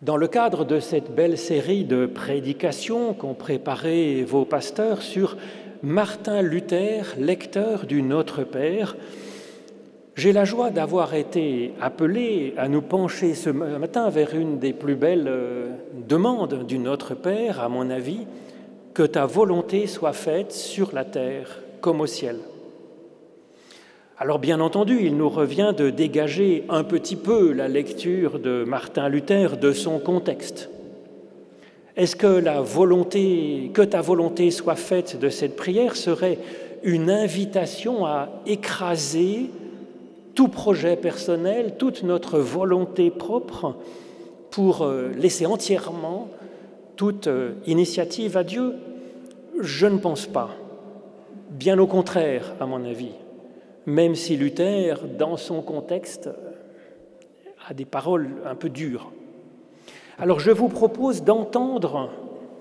Dans le cadre de cette belle série de prédications qu'ont préparé vos pasteurs sur Martin Luther, lecteur du Notre Père, j'ai la joie d'avoir été appelé à nous pencher ce matin vers une des plus belles euh, demandes du Notre Père, à mon avis, que ta volonté soit faite sur la terre comme au ciel. Alors bien entendu, il nous revient de dégager un petit peu la lecture de Martin Luther de son contexte. Est-ce que la volonté, que ta volonté soit faite de cette prière serait une invitation à écraser tout projet personnel, toute notre volonté propre pour euh, laisser entièrement toute euh, initiative à Dieu? Je ne pense pas. Bien au contraire, à mon avis même si Luther, dans son contexte, a des paroles un peu dures. Alors je vous propose d'entendre,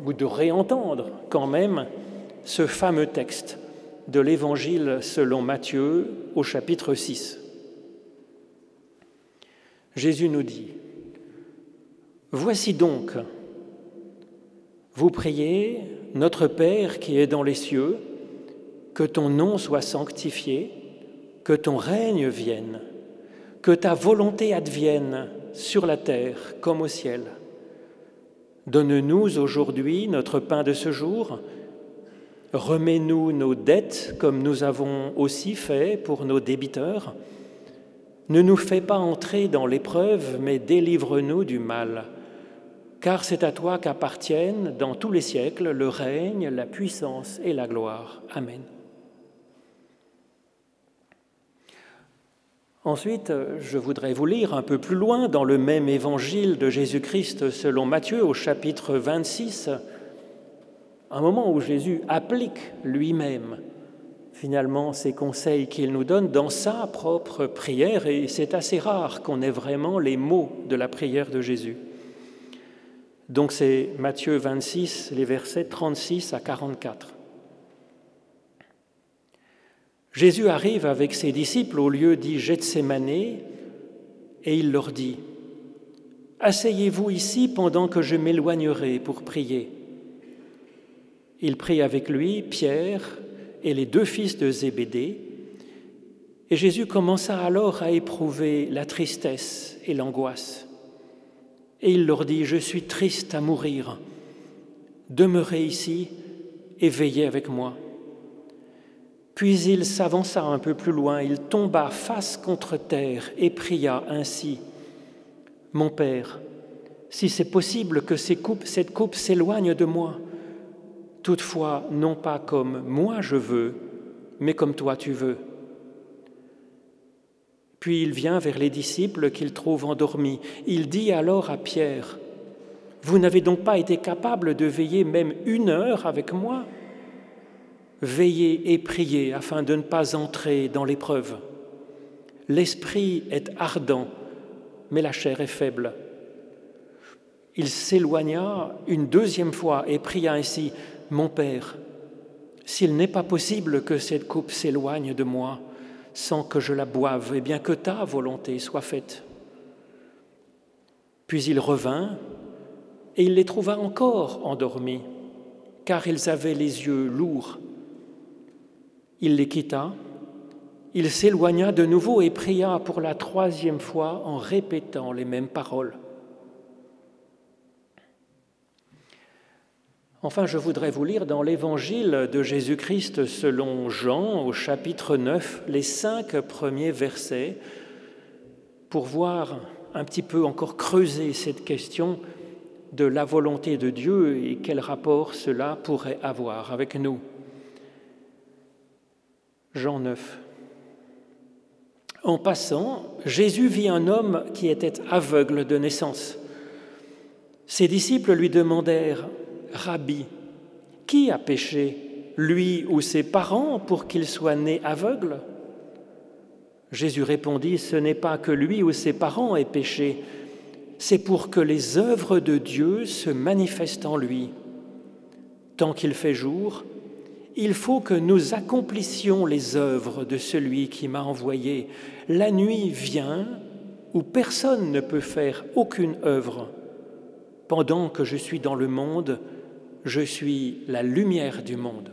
ou de réentendre quand même, ce fameux texte de l'Évangile selon Matthieu au chapitre 6. Jésus nous dit, Voici donc, vous priez, Notre Père qui est dans les cieux, que ton nom soit sanctifié que ton règne vienne, que ta volonté advienne sur la terre comme au ciel. Donne-nous aujourd'hui notre pain de ce jour. Remets-nous nos dettes comme nous avons aussi fait pour nos débiteurs. Ne nous fais pas entrer dans l'épreuve, mais délivre-nous du mal. Car c'est à toi qu'appartiennent dans tous les siècles le règne, la puissance et la gloire. Amen. Ensuite, je voudrais vous lire un peu plus loin dans le même évangile de Jésus-Christ selon Matthieu au chapitre 26, un moment où Jésus applique lui-même finalement ces conseils qu'il nous donne dans sa propre prière, et c'est assez rare qu'on ait vraiment les mots de la prière de Jésus. Donc c'est Matthieu 26, les versets 36 à 44. Jésus arrive avec ses disciples au lieu dit Gethsemane et il leur dit Asseyez-vous ici pendant que je m'éloignerai pour prier. Il prit avec lui Pierre et les deux fils de Zébédée, et Jésus commença alors à éprouver la tristesse et l'angoisse. Et il leur dit, Je suis triste à mourir, demeurez ici et veillez avec moi. Puis il s'avança un peu plus loin, il tomba face contre terre et pria ainsi. Mon Père, si c'est possible que cette coupe s'éloigne de moi, toutefois non pas comme moi je veux, mais comme toi tu veux. Puis il vient vers les disciples qu'il trouve endormis. Il dit alors à Pierre, Vous n'avez donc pas été capable de veiller même une heure avec moi? Veillez et priez afin de ne pas entrer dans l'épreuve. L'esprit est ardent, mais la chair est faible. Il s'éloigna une deuxième fois et pria ainsi, Mon Père, s'il n'est pas possible que cette coupe s'éloigne de moi sans que je la boive, et bien que ta volonté soit faite. Puis il revint et il les trouva encore endormis, car ils avaient les yeux lourds il les quitta, il s'éloigna de nouveau et pria pour la troisième fois en répétant les mêmes paroles. Enfin, je voudrais vous lire dans l'Évangile de Jésus-Christ selon Jean au chapitre 9 les cinq premiers versets pour voir un petit peu encore creuser cette question de la volonté de Dieu et quel rapport cela pourrait avoir avec nous. Jean 9. En passant, Jésus vit un homme qui était aveugle de naissance. Ses disciples lui demandèrent, Rabbi, qui a péché, lui ou ses parents, pour qu'il soit né aveugle? Jésus répondit, Ce n'est pas que lui ou ses parents aient péché, c'est pour que les œuvres de Dieu se manifestent en lui. Tant qu'il fait jour, il faut que nous accomplissions les œuvres de celui qui m'a envoyé. La nuit vient où personne ne peut faire aucune œuvre. Pendant que je suis dans le monde, je suis la lumière du monde.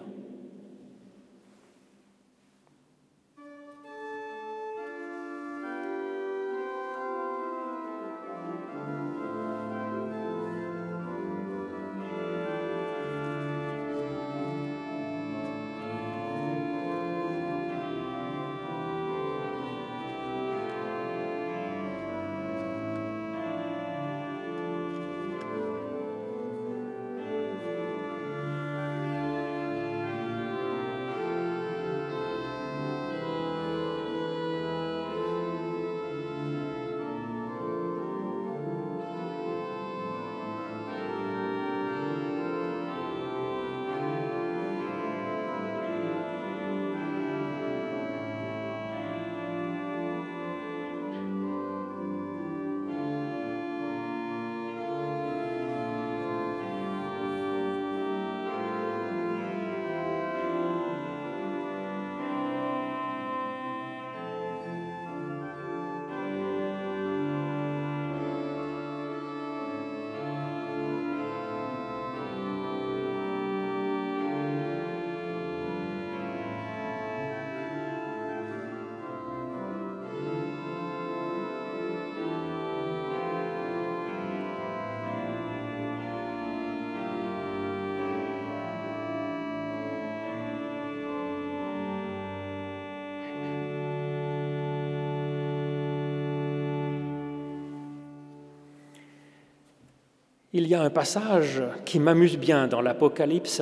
Il y a un passage qui m'amuse bien dans l'Apocalypse,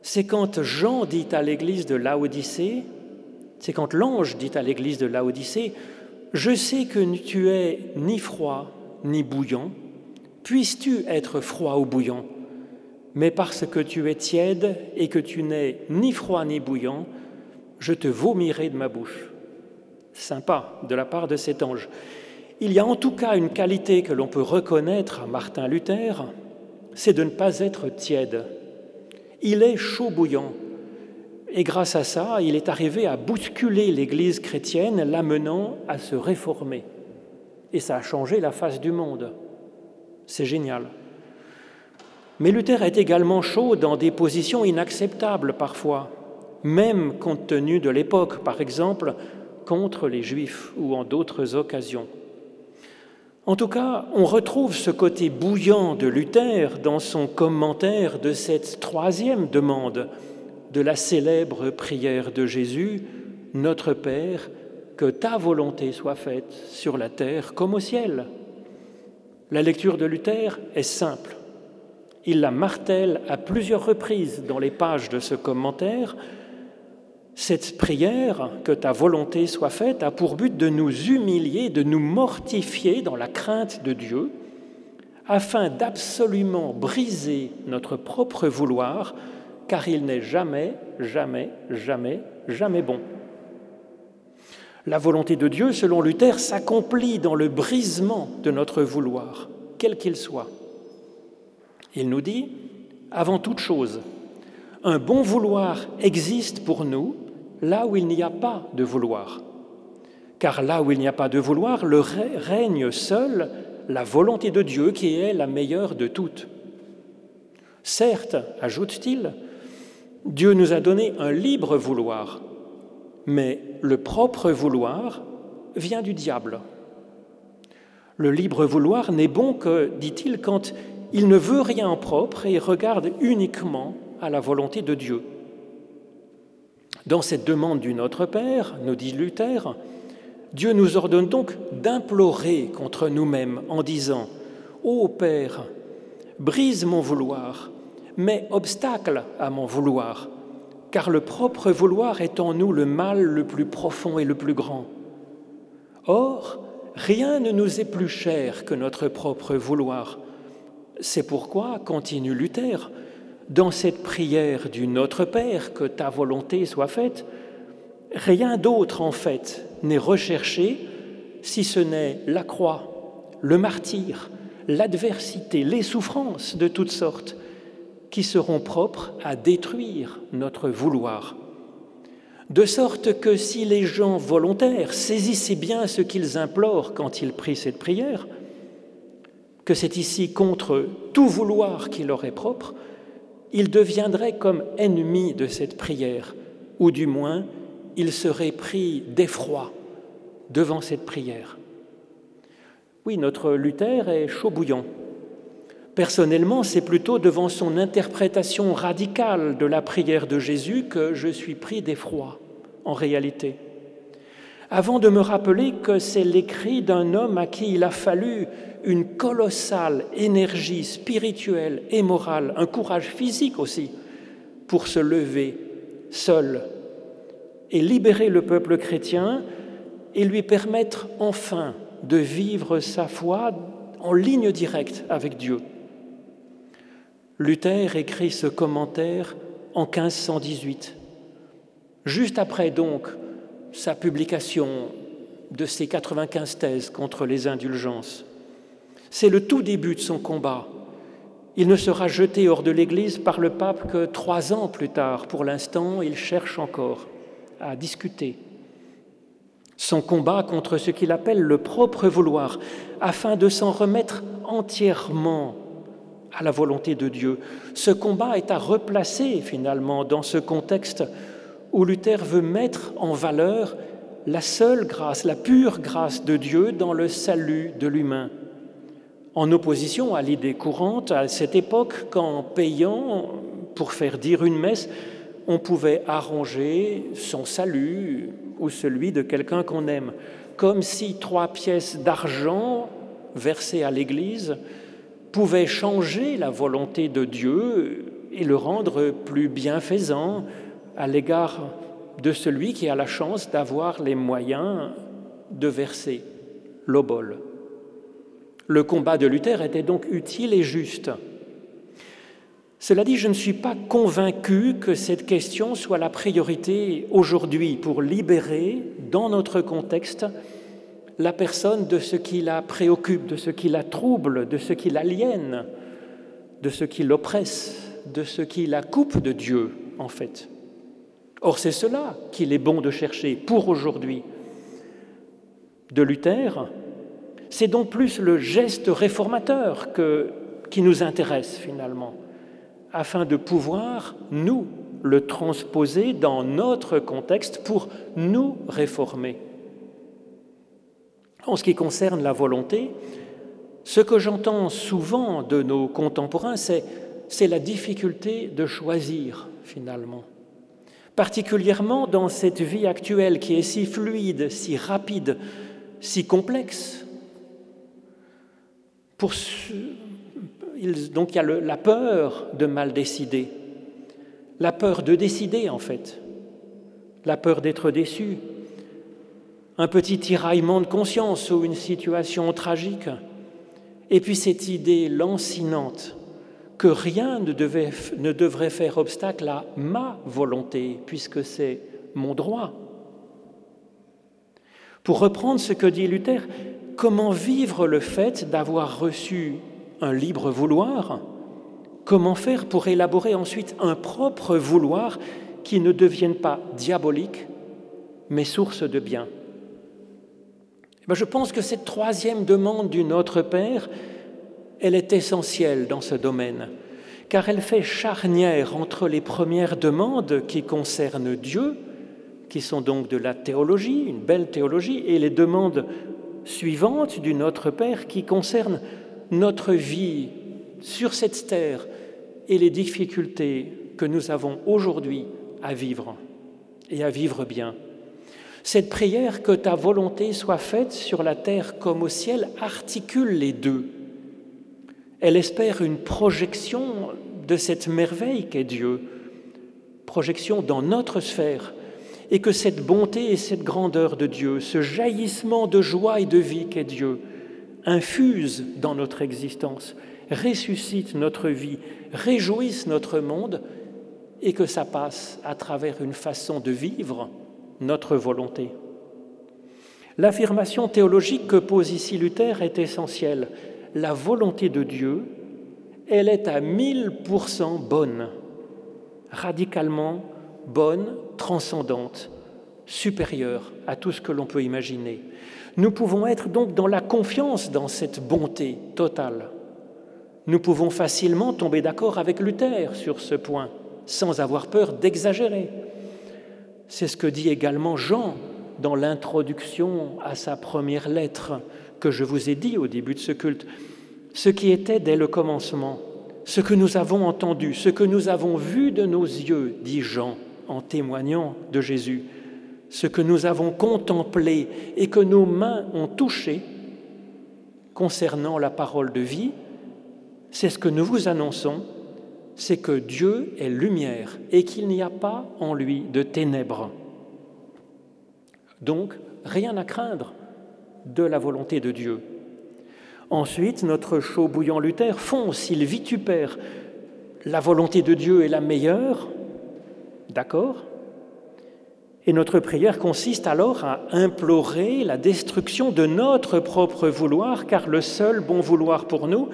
c'est quand Jean dit à l'église de Laodicée, c'est quand l'ange dit à l'église de Laodicée, Je sais que tu es ni froid ni bouillant, puisses-tu être froid ou bouillant? Mais parce que tu es tiède et que tu n'es ni froid ni bouillant, je te vomirai de ma bouche. Sympa de la part de cet ange. Il y a en tout cas une qualité que l'on peut reconnaître à Martin Luther, c'est de ne pas être tiède. Il est chaud bouillant. Et grâce à ça, il est arrivé à bousculer l'Église chrétienne, l'amenant à se réformer. Et ça a changé la face du monde. C'est génial. Mais Luther est également chaud dans des positions inacceptables parfois, même compte tenu de l'époque, par exemple, contre les Juifs ou en d'autres occasions. En tout cas, on retrouve ce côté bouillant de Luther dans son commentaire de cette troisième demande de la célèbre prière de Jésus, Notre Père, que ta volonté soit faite sur la terre comme au ciel. La lecture de Luther est simple. Il la martèle à plusieurs reprises dans les pages de ce commentaire cette prière, que ta volonté soit faite, a pour but de nous humilier, de nous mortifier dans la crainte de Dieu, afin d'absolument briser notre propre vouloir, car il n'est jamais, jamais, jamais, jamais bon. La volonté de Dieu, selon Luther, s'accomplit dans le brisement de notre vouloir, quel qu'il soit. Il nous dit, avant toute chose, un bon vouloir existe pour nous là où il n'y a pas de vouloir. Car là où il n'y a pas de vouloir, le règne seul la volonté de Dieu qui est la meilleure de toutes. Certes, ajoute-t-il, Dieu nous a donné un libre vouloir, mais le propre vouloir vient du diable. Le libre vouloir n'est bon que, dit-il, quand il ne veut rien en propre et regarde uniquement à la volonté de Dieu. Dans cette demande du Notre Père, nous dit Luther, Dieu nous ordonne donc d'implorer contre nous-mêmes en disant Ô Père, brise mon vouloir, mets obstacle à mon vouloir, car le propre vouloir est en nous le mal le plus profond et le plus grand. Or, rien ne nous est plus cher que notre propre vouloir. C'est pourquoi, continue Luther, dans cette prière du Notre Père, que ta volonté soit faite, rien d'autre en fait n'est recherché si ce n'est la croix, le martyr, l'adversité, les souffrances de toutes sortes qui seront propres à détruire notre vouloir. De sorte que si les gens volontaires saisissaient bien ce qu'ils implorent quand ils prient cette prière, que c'est ici contre tout vouloir qui leur est propre, il deviendrait comme ennemi de cette prière, ou du moins il serait pris d'effroi devant cette prière. Oui, notre Luther est chaud bouillant. Personnellement, c'est plutôt devant son interprétation radicale de la prière de Jésus que je suis pris d'effroi, en réalité. Avant de me rappeler que c'est l'écrit d'un homme à qui il a fallu une colossale énergie spirituelle et morale, un courage physique aussi, pour se lever seul et libérer le peuple chrétien et lui permettre enfin de vivre sa foi en ligne directe avec Dieu. Luther écrit ce commentaire en 1518, juste après donc sa publication de ses 95 thèses contre les indulgences. C'est le tout début de son combat. Il ne sera jeté hors de l'Église par le pape que trois ans plus tard. Pour l'instant, il cherche encore à discuter. Son combat contre ce qu'il appelle le propre vouloir, afin de s'en remettre entièrement à la volonté de Dieu. Ce combat est à replacer finalement dans ce contexte où Luther veut mettre en valeur la seule grâce, la pure grâce de Dieu dans le salut de l'humain en opposition à l'idée courante à cette époque qu'en payant pour faire dire une messe, on pouvait arranger son salut ou celui de quelqu'un qu'on aime, comme si trois pièces d'argent versées à l'Église pouvaient changer la volonté de Dieu et le rendre plus bienfaisant à l'égard de celui qui a la chance d'avoir les moyens de verser l'obole. Le combat de Luther était donc utile et juste. Cela dit, je ne suis pas convaincu que cette question soit la priorité aujourd'hui pour libérer, dans notre contexte, la personne de ce qui la préoccupe, de ce qui la trouble, de ce qui l'aliène, de ce qui l'oppresse, de ce qui la coupe de Dieu, en fait. Or, c'est cela qu'il est bon de chercher pour aujourd'hui. De Luther, c'est donc plus le geste réformateur qui nous intéresse finalement, afin de pouvoir, nous, le transposer dans notre contexte pour nous réformer. En ce qui concerne la volonté, ce que j'entends souvent de nos contemporains, c'est la difficulté de choisir finalement. Particulièrement dans cette vie actuelle qui est si fluide, si rapide, si complexe, donc il y a la peur de mal décider, la peur de décider en fait, la peur d'être déçu, un petit tiraillement de conscience ou une situation tragique, et puis cette idée lancinante que rien ne, ne devrait faire obstacle à ma volonté, puisque c'est mon droit. Pour reprendre ce que dit Luther, comment vivre le fait d'avoir reçu un libre vouloir? Comment faire pour élaborer ensuite un propre vouloir qui ne devienne pas diabolique, mais source de bien? Eh Je pense que cette troisième demande du Notre Père, elle est essentielle dans ce domaine, car elle fait charnière entre les premières demandes qui concernent Dieu, qui sont donc de la théologie, une belle théologie, et les demandes suivante du Notre Père qui concerne notre vie sur cette terre et les difficultés que nous avons aujourd'hui à vivre et à vivre bien. Cette prière, que ta volonté soit faite sur la terre comme au ciel, articule les deux. Elle espère une projection de cette merveille qu'est Dieu, projection dans notre sphère, et que cette bonté et cette grandeur de Dieu, ce jaillissement de joie et de vie qu'est Dieu, infuse dans notre existence, ressuscite notre vie, réjouisse notre monde, et que ça passe à travers une façon de vivre notre volonté. L'affirmation théologique que pose ici Luther est essentielle. La volonté de Dieu, elle est à 1000% bonne, radicalement bonne, transcendante, supérieur à tout ce que l'on peut imaginer. Nous pouvons être donc dans la confiance dans cette bonté totale. Nous pouvons facilement tomber d'accord avec Luther sur ce point, sans avoir peur d'exagérer. C'est ce que dit également Jean dans l'introduction à sa première lettre que je vous ai dit au début de ce culte. Ce qui était dès le commencement, ce que nous avons entendu, ce que nous avons vu de nos yeux, dit Jean en témoignant de Jésus, ce que nous avons contemplé et que nos mains ont touché concernant la parole de vie, c'est ce que nous vous annonçons, c'est que Dieu est lumière et qu'il n'y a pas en lui de ténèbres. Donc, rien à craindre de la volonté de Dieu. Ensuite, notre chaud bouillant Luther fonce, il vitupère. La volonté de Dieu est la meilleure, d'accord Et notre prière consiste alors à implorer la destruction de notre propre vouloir, car le seul bon vouloir pour nous,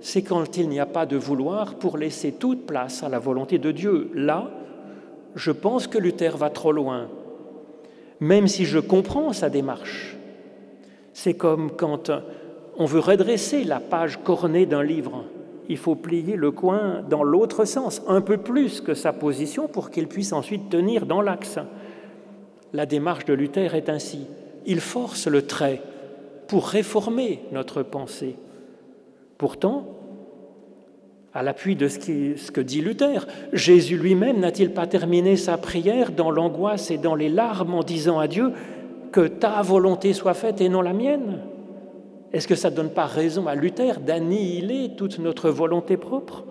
c'est quand il n'y a pas de vouloir pour laisser toute place à la volonté de Dieu. Là, je pense que Luther va trop loin, même si je comprends sa démarche. C'est comme quand on veut redresser la page cornée d'un livre. Il faut plier le coin dans l'autre sens, un peu plus que sa position pour qu'il puisse ensuite tenir dans l'axe. La démarche de Luther est ainsi. Il force le trait pour réformer notre pensée. Pourtant, à l'appui de ce, que dit Luther, Jésus lui-même n'a-t-il pas terminé sa prière dans l'angoisse et dans les larmes en disant à Dieu que ta volonté soit faite et non la mienne Est-ce que ça ne donne pas raison à Luther d'annihiler toute notre volonté propre?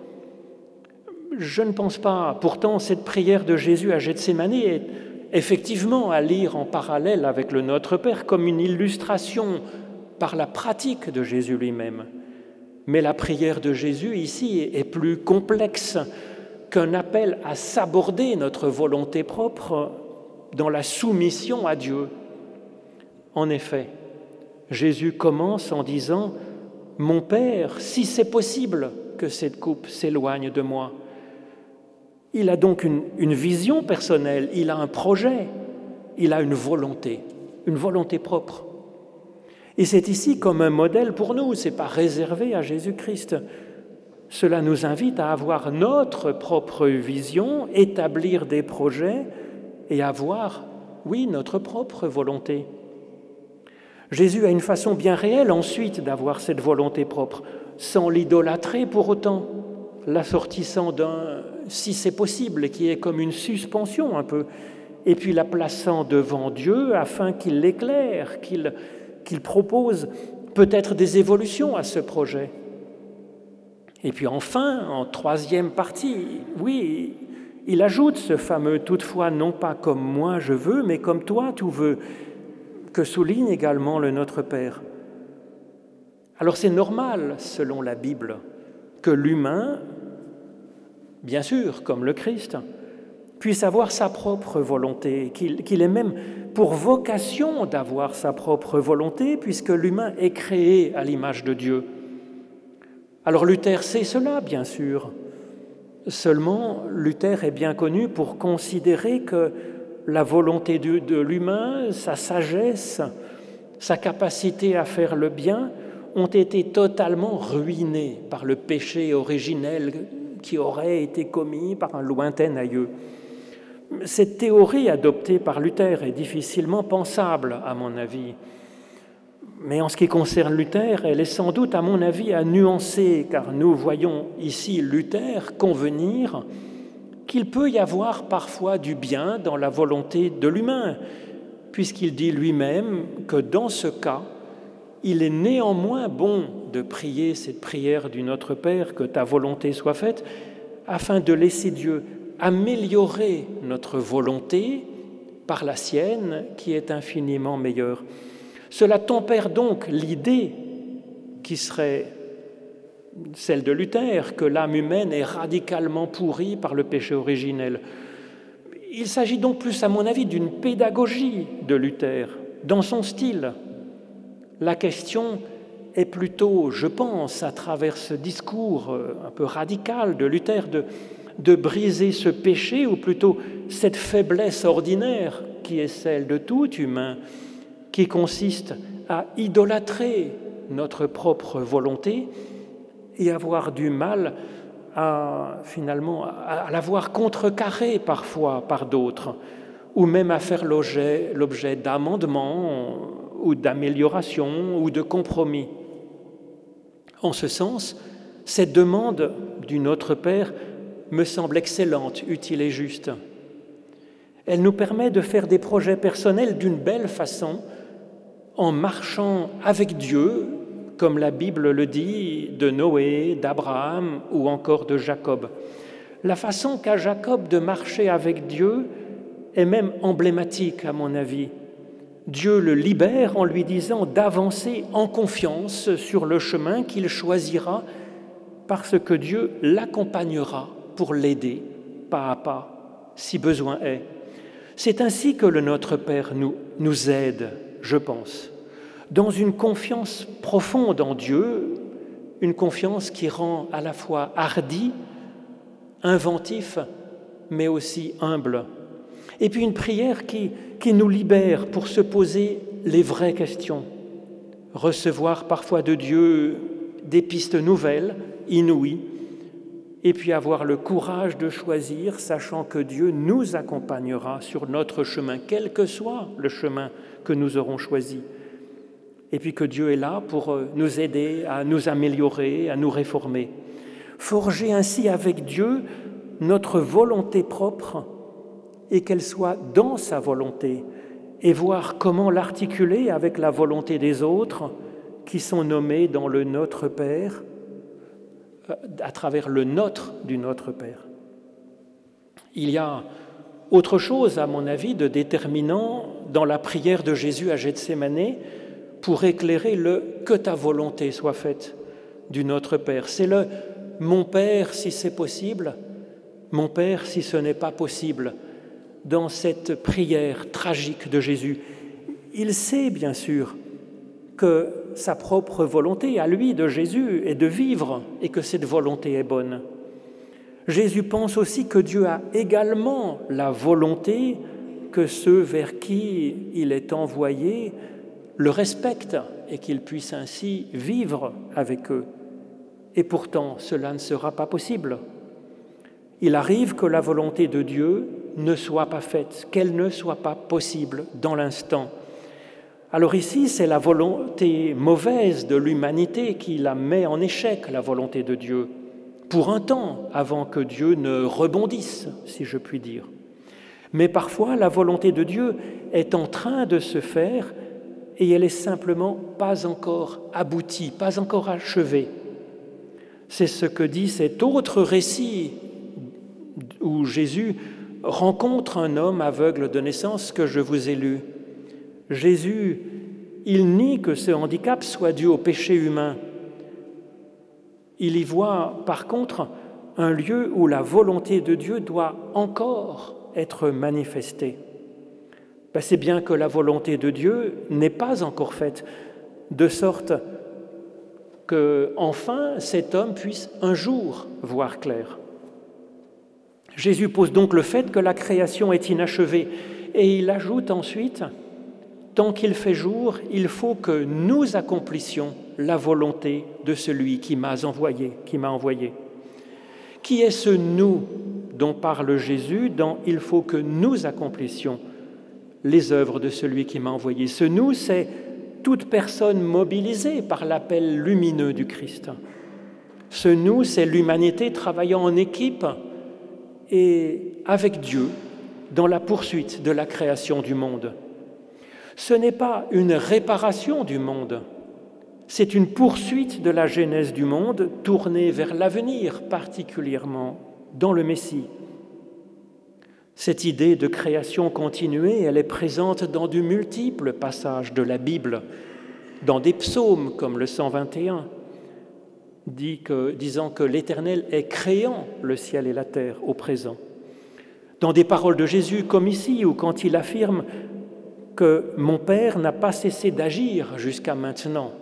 Je ne pense pas. Pourtant, cette prière de Jésus à Gethsemane est effectivement à lire en parallèle avec le Notre Père comme une illustration par la pratique de Jésus lui-même. Mais la prière de Jésus ici est plus complexe qu'un appel à s'aborder notre volonté propre dans la soumission à Dieu. En effet, Jésus commence en disant, Mon Père, si c'est possible que cette coupe s'éloigne de moi. Il a donc une, vision personnelle, il a un projet, il a une volonté, une volonté propre. Et c'est ici comme un modèle pour nous, ce n'est pas réservé à Jésus-Christ. Cela nous invite à avoir notre propre vision, établir des projets et avoir, oui, notre propre volonté. Jésus a une façon bien réelle ensuite d'avoir cette volonté propre, sans l'idolâtrer pour autant, l'assortissant d'un si c'est possible, qui est comme une suspension un peu, et puis la plaçant devant Dieu afin qu'il l'éclaire, qu'il propose peut-être des évolutions à ce projet. Et puis enfin, en troisième partie, oui, il ajoute ce fameux toutefois non pas comme moi je veux, mais comme toi tu veux, que souligne également le Notre Père. Alors c'est normal, selon la Bible, que l'humain, bien sûr, comme le Christ, puisse avoir sa propre volonté, qu'il ait même pour vocation d'avoir sa propre volonté, puisque l'humain est créé à l'image de Dieu. Alors Luther sait cela, bien sûr. Seulement, Luther est bien connu pour considérer que la volonté de, l'humain, sa sagesse, sa capacité à faire le bien ont été totalement ruinées par le péché originel qui aurait été commis par un lointain aïeux. Cette théorie adoptée par Luther est difficilement pensable, à mon avis. Mais en ce qui concerne Luther, elle est sans doute, à mon avis, à nuancer, car nous voyons ici Luther convenir qu'il peut y avoir parfois du bien dans la volonté de l'humain, puisqu'il dit lui-même que dans ce cas, il est néanmoins bon de prier cette prière du Notre Père, que ta volonté soit faite, afin de laisser Dieu améliorer notre volonté par la sienne qui est infiniment meilleure. Cela tempère donc l'idée qui serait celle de Luther, que l'âme humaine est radicalement pourrie par le péché originel. Il s'agit donc plus, à mon avis, d'une pédagogie de Luther, dans son style. La question est plutôt, je pense, à travers ce discours euh, un peu radical de Luther, de, de briser ce péché, ou plutôt cette faiblesse ordinaire qui est celle de tout humain, qui consiste à idolâtrer notre propre volonté et avoir du mal à finalement à l'avoir contrecarré parfois par d'autres, ou même à faire l'objet d'amendements ou d'améliorations ou de compromis. En ce sens, cette demande du Notre Père me semble excellente, utile et juste. Elle nous permet de faire des projets personnels d'une belle façon, en marchant avec Dieu, comme la Bible le dit, de Noé, d'Abraham ou encore de Jacob. La façon qu'a Jacob de marcher avec Dieu est même emblématique, à mon avis. Dieu le libère en lui disant d'avancer en confiance sur le chemin qu'il choisira parce que Dieu l'accompagnera pour l'aider pas à pas, si besoin est. C'est ainsi que le Notre Père nous, aide, je pense, dans une confiance profonde en Dieu, une confiance qui rend à la fois hardi, inventif, mais aussi humble. Et puis une prière qui, nous libère pour se poser les vraies questions, recevoir parfois de Dieu des pistes nouvelles, inouïes, et puis avoir le courage de choisir, sachant que Dieu nous accompagnera sur notre chemin, quel que soit le chemin que nous aurons choisi. Et puis que Dieu est là pour euh, nous aider à nous améliorer, à nous réformer. Forger ainsi avec Dieu notre volonté propre et qu'elle soit dans sa volonté, et voir comment l'articuler avec la volonté des autres qui sont nommés dans le Notre Père, euh, à travers le Notre du Notre Père. Il y a autre chose, à mon avis, de déterminant dans la prière de Jésus à Gethsemane pour éclairer le que ta volonté soit faite du Notre Père. C'est le mon Père si c'est possible, mon Père si ce n'est pas possible dans cette prière tragique de Jésus. Il sait bien sûr que sa propre volonté à lui, de Jésus, est de vivre et que cette volonté est bonne. Jésus pense aussi que Dieu a également la volonté que ceux vers qui il est envoyé le respectent et qu'ils puissent ainsi vivre avec eux. Et pourtant, cela ne sera pas possible. Il arrive que la volonté de Dieu ne soit pas faite, qu'elle ne soit pas possible dans l'instant. Alors ici, c'est la volonté mauvaise de l'humanité qui la met en échec, la volonté de Dieu, pour un temps, avant que Dieu ne rebondisse, si je puis dire. Mais parfois, la volonté de Dieu est en train de se faire et elle est simplement pas encore aboutie, pas encore achevée. C'est ce que dit cet autre récit où Jésus rencontre un homme aveugle de naissance que je vous ai lu. Jésus, il nie que ce handicap soit dû au péché humain. Il y voit par contre un lieu où la volonté de Dieu doit encore être manifestée. Ben, c'est bien que la volonté de Dieu n'est pas encore faite, de sorte que enfin cet homme puisse un jour voir clair. Jésus pose donc le fait que la création est inachevée et il ajoute ensuite, tant qu'il fait jour, il faut que nous accomplissions la volonté de celui qui m'a envoyé, qui. Qui est ce nous dont parle Jésus dans il faut que nous accomplissions les œuvres de celui qui m'a envoyé Ce nous, c'est toute personne mobilisée par l'appel lumineux du Christ. Ce nous, c'est l'humanité travaillant en équipe et avec Dieu dans la poursuite de la création du monde. Ce n'est pas une réparation du monde, c'est une poursuite de la genèse du monde tournée vers l'avenir, particulièrement dans le Messie. Cette idée de création continuée, elle est présente dans de multiples passages de la Bible, dans des psaumes comme le 121, dit que, disant que l'Éternel est créant le ciel et la terre au présent. Dans des paroles de Jésus comme ici, ou quand il affirme que mon Père n'a pas cessé d'agir jusqu'à maintenant,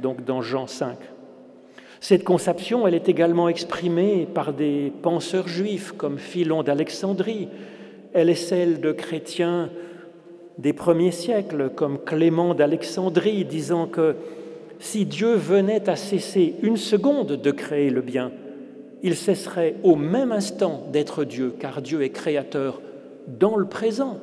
donc dans Jean 5. Cette conception, elle est également exprimée par des penseurs juifs comme Philon d'Alexandrie. Elle est celle de chrétiens des premiers siècles comme Clément d'Alexandrie, disant que si Dieu venait à cesser une seconde de créer le bien, il cesserait au même instant d'être Dieu, car Dieu est créateur dans le présent.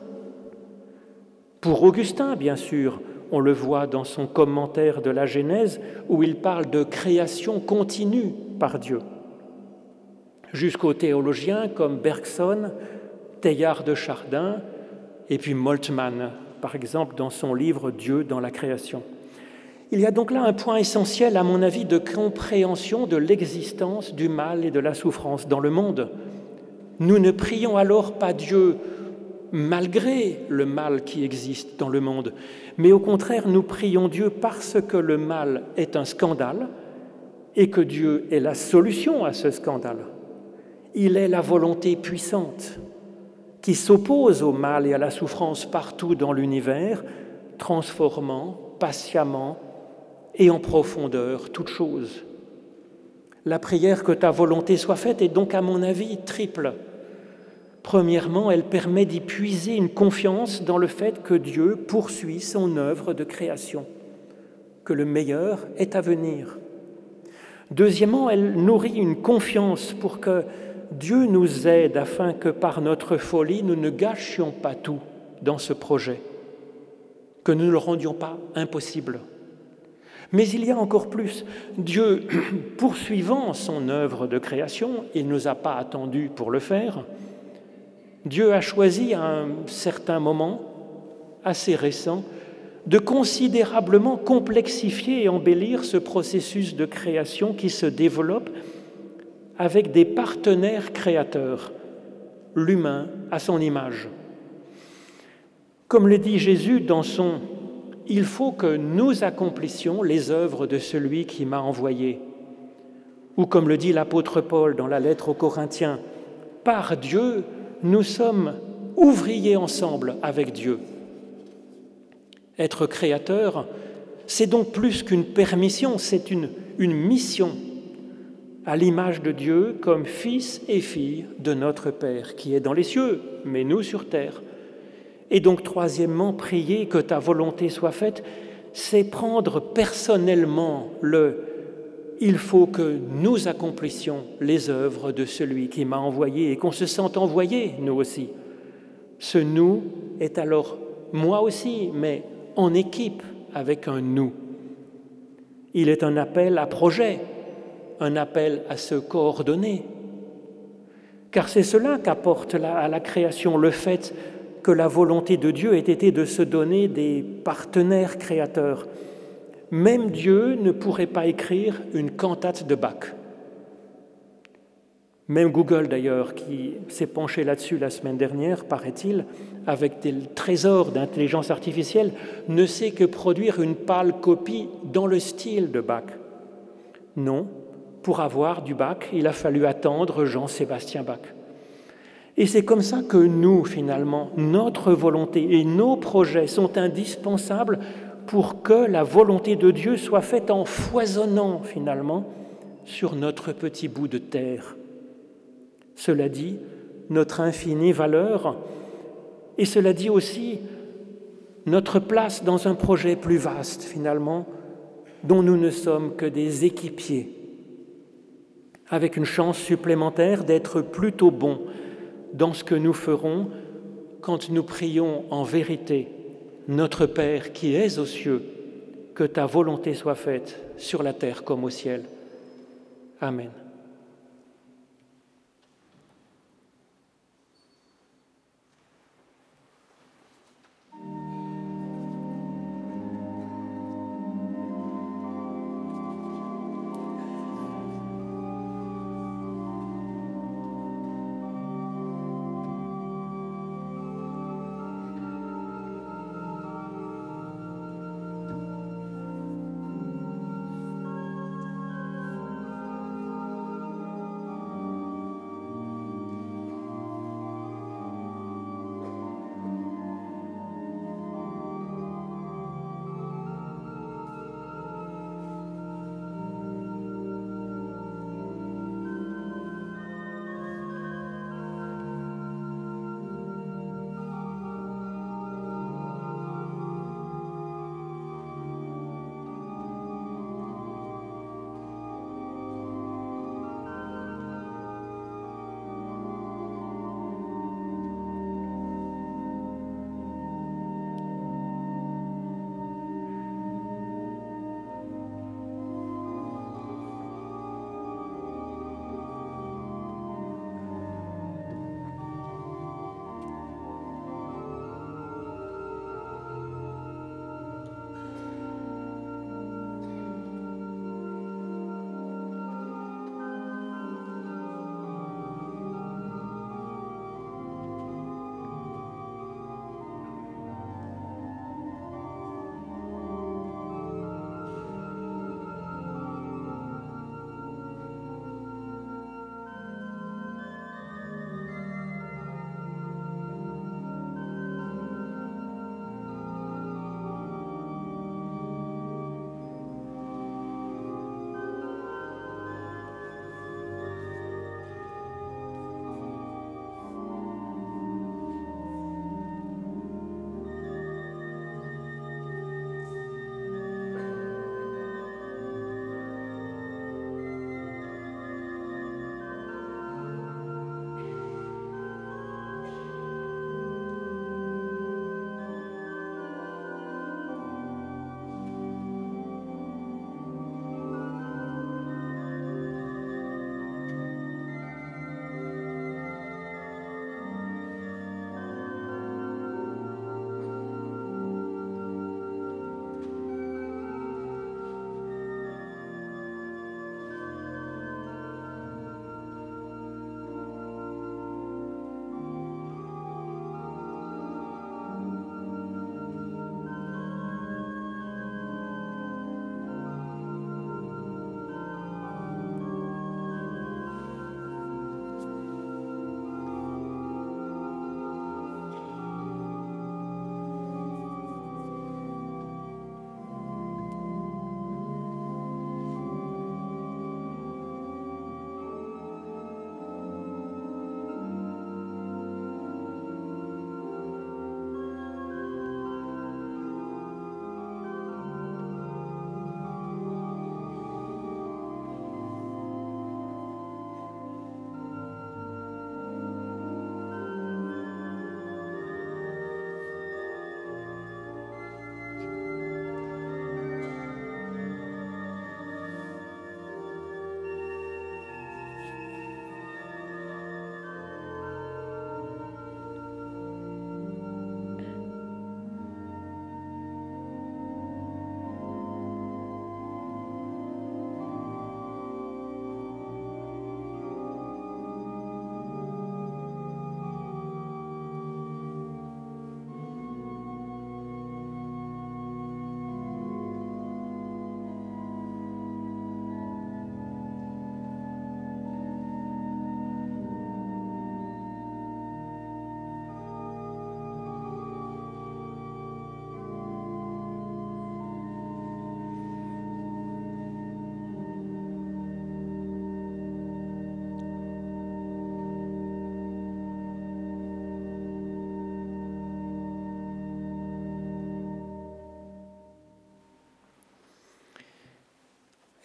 Pour Augustin, bien sûr, on le voit dans son commentaire de la Genèse, où il parle de création continue par Dieu. Jusqu'aux théologiens comme Bergson, Teilhard de Chardin, et puis Moltmann, par exemple, dans son livre Dieu dans la création. Il y a donc là un point essentiel, à mon avis, de compréhension de l'existence du mal et de la souffrance dans le monde. Nous ne prions alors pas Dieu malgré le mal qui existe dans le monde, mais au contraire, nous prions Dieu parce que le mal est un scandale et que Dieu est la solution à ce scandale. Il est la volonté puissante qui s'oppose au mal et à la souffrance partout dans l'univers, transformant patiemment et en profondeur toute chose. La prière que ta volonté soit faite est donc, à mon avis, triple. Premièrement, elle permet d'y puiser une confiance dans le fait que Dieu poursuit son œuvre de création, que le meilleur est à venir. Deuxièmement, elle nourrit une confiance pour que Dieu nous aide afin que par notre folie, nous ne gâchions pas tout dans ce projet, que nous ne le rendions pas impossible. Mais il y a encore plus. Dieu, poursuivant son œuvre de création, il ne nous a pas attendu pour le faire, Dieu a choisi à un certain moment, assez récent, de considérablement complexifier et embellir ce processus de création qui se développe avec des partenaires créateurs, l'humain à son image. Comme le dit Jésus dans son il faut que nous accomplissions les œuvres de celui qui m'a envoyé. Ou comme le dit l'apôtre Paul dans la lettre aux Corinthiens, par Dieu, nous sommes ouvriers ensemble avec Dieu. Être créateur, c'est donc plus qu'une permission, c'est une, une mission à l'image de Dieu comme fils et fille de notre Père qui est dans les cieux, mais nous sur terre. Et donc, troisièmement, prier que ta volonté soit faite, c'est prendre personnellement le il faut que nous accomplissions les œuvres de celui qui m'a envoyé et qu'on se sente envoyé, nous aussi. Ce nous est alors moi aussi, mais en équipe avec un nous. Il est un appel à projet, un appel à se coordonner. Car c'est cela qu'apporte à la création le fait que la volonté de Dieu ait été de se donner des partenaires créateurs. Même Dieu ne pourrait pas écrire une cantate de Bach. Même Google, d'ailleurs, qui s'est penché là-dessus la semaine dernière, paraît-il, avec des trésors d'intelligence artificielle, ne sait que produire une pâle copie dans le style de Bach. Non, pour avoir du Bach, il a fallu attendre Jean-Sébastien Bach. Et c'est comme ça que nous, finalement, notre volonté et nos projets sont indispensables pour que la volonté de Dieu soit faite en foisonnant, finalement, sur notre petit bout de terre. Cela dit, notre infinie valeur, et cela dit aussi notre place dans un projet plus vaste, finalement, dont nous ne sommes que des équipiers, avec une chance supplémentaire d'être plutôt bons dans ce que nous ferons quand nous prions en vérité, Notre Père qui es aux cieux, que ta volonté soit faite sur la terre comme au ciel. Amen.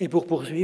Et pour poursuivre,